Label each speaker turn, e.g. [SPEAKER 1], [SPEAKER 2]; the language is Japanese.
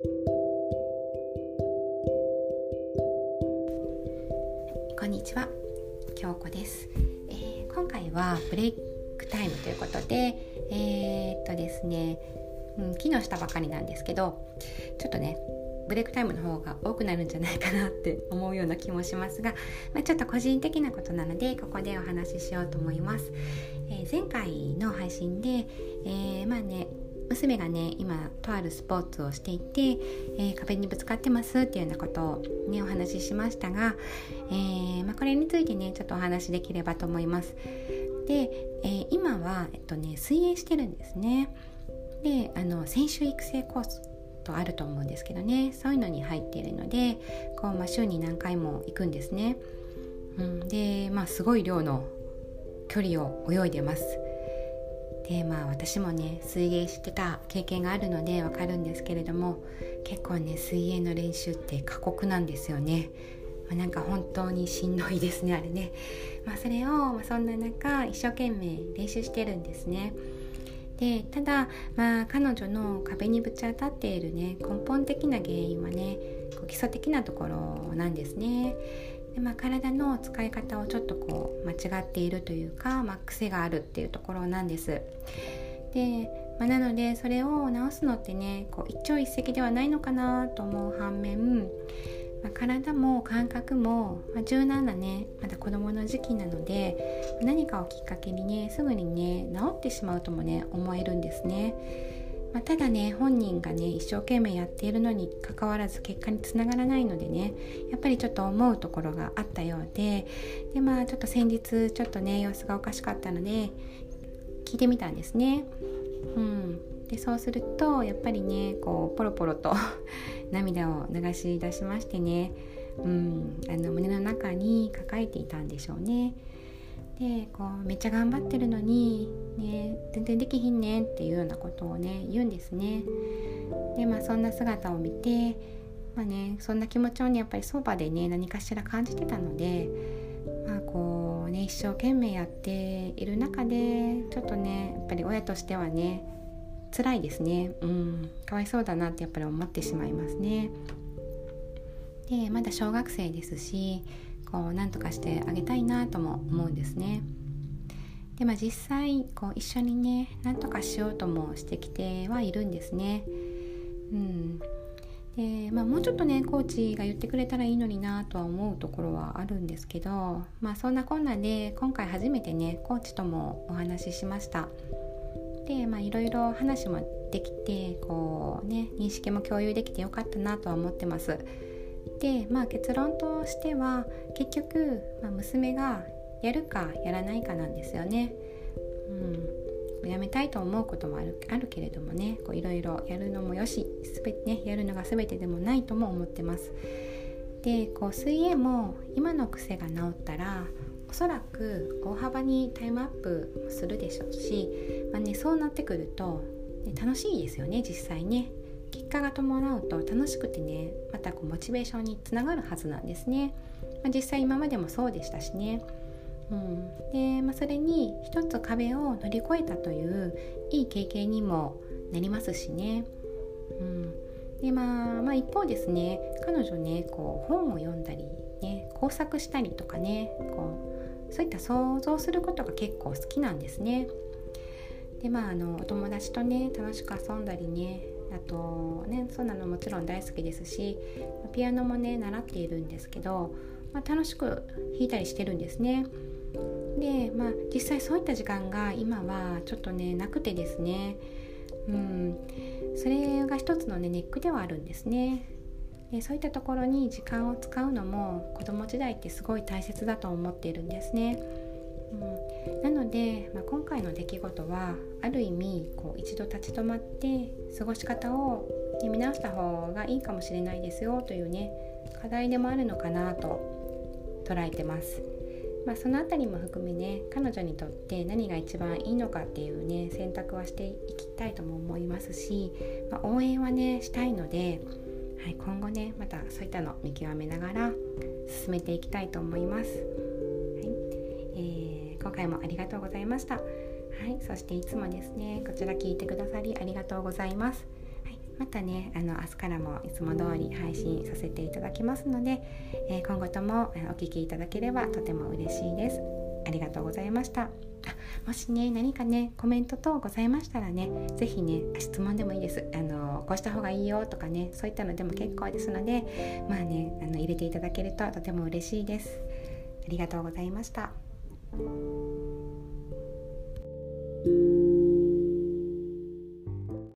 [SPEAKER 1] こんにちは。京子です、えー、今回はブレイクタイムということでえー、っとですね、うん、昨日したばかりなんですけどちょっとねブレイクタイムの方が多くなるんじゃないかなって 思うような気もしますが、まあ、ちょっと個人的なことなのでここでお話ししようと思います、えー、前回の配信で、え、まあね娘がね今とあるスポーツをしていて、えー、壁にぶつかってますっていうようなことをねお話ししましたが、えー、まあ、これについてねちょっとお話しできればと思います。で、え、今は、えっとね、水泳してるんですね。であの選手育成コースとあると思うんですけどね。そういうのに入っているのでこう、まあ、週に何回も行くんですね、うん、でまあすごい量の距離を泳いでます。でまあ私もね水泳してた経験があるのでわかるんですけれども結構ね水泳の練習って過酷なんですよね、まあ、なんか本当にしんどいですねあれね、まあ、それを、まあ、そんな中一生懸命練習してるんですね。でただ、まあ、彼女の壁にぶち当たっているね根本的な原因はね基礎的なところなんですね。で、まあ、体の使い方をちょっとこう間違っているというか、まあ、癖があるっていうところなんです。で、まあ、なのでそれを直すのってねこう一朝一夕ではないのかなと思う反面、まあ、体も感覚も、ま、柔軟なねまだ子供の時期なので何かをきっかけにねすぐにね治ってしまうともね思えるんですね。まあ、ただね本人がね一生懸命やっているのにかかわらず結果につながらないのでねやっぱりちょっと思うところがあったようででまあちょっと先日ちょっとね様子がおかしかったので聞いてみたんですね。うん、でそうするとやっぱりねこうポロポロと 涙を流し出しましてね、うん、あの胸の中に抱えていたんでしょうね。でこうめっちゃ頑張ってるのに、ね、全然できひんねんっていうようなことをね言うんですね。でまあそんな姿を見てまあねそんな気持ちをねやっぱりそばでね何かしら感じてたのでまあこうね一生懸命やっている中でちょっとねやっぱり親としてはね辛いですねうんかわいそうだなってやっぱり思ってしまいますね。でまだ小学生ですしこう何とかしてあげたいなとも思うんですね。でまあ実際こう一緒にね何とかしようともしてきてはいるんですね。うんでまあ、もうちょっとねコーチが言ってくれたらいいのになとは思うところはあるんですけど、まあ、そんなこんなで今回初めてねコーチともお話ししました。でまあいろいろ話もできてこうね認識も共有できてよかったなとは思ってます。でまあ結論としては結局、まあ、娘がやるかやらないかなんですよね。うん、やめたいと思うこともあるあるけれどもねいろいろやるのもよしすべ、ね、やるのが全てでもないとも思ってます。でこう水泳も今の癖が治ったらおそらく大幅にタイムアップするでしょうし、まあね、そうなってくると、ね、楽しいですよね実際ね。結果が伴うと楽しくてねまたこうモチベーションにつながるはずなんですね、まあ、実際今までもそうでしたしね、うん、で、まあ、それに一つ壁を乗り越えたといういい経験にもなりますしね、うん、でまあ、まあ一方ですね彼女ねこう本を読んだりね工作したりとかねこうそういった想像することが結構好きなんですね。でまああのお友達とね楽しく遊んだりねあとねそんなのもちろん大好きですしピアノもね習っているんですけど、まあ、楽しく弾いたりしてるんですね。でまあ実際そういった時間が今はちょっとねなくてですねうんそれが一つのねネックではあるんですね。でそういったところに時間を使うのも子供時代ってすごい大切だと思っているんですね。うん、なので、まあ、今回の出来事はある意味こう一度立ち止まって過ごし方を、見直した方がいいかもしれないですよというね課題でもあるのかなと捉えてます。まあ、その辺りも含めね彼女にとって何が一番いいのかっていうね選択はしていきたいとも思いますし、まあ、応援はねしたいので、はい、今後ねまたそういったの見極めながら進めていきたいと思います。はい今回もありがとうございました。はい、そしていつもですね、こちら聞いてくださりありがとうございます。はい、またねあの明日からもいつも通り配信させていただきますので、えー、今後ともお聴きいただければとても嬉しいですありがとうございましたもしね何かねコメント等ございましたらね是非ね質問でもいいですあのこうした方がいいよとかねそういったのでも結構ですのでまあねあの入れていただけるととても嬉しいですありがとうございました。thank you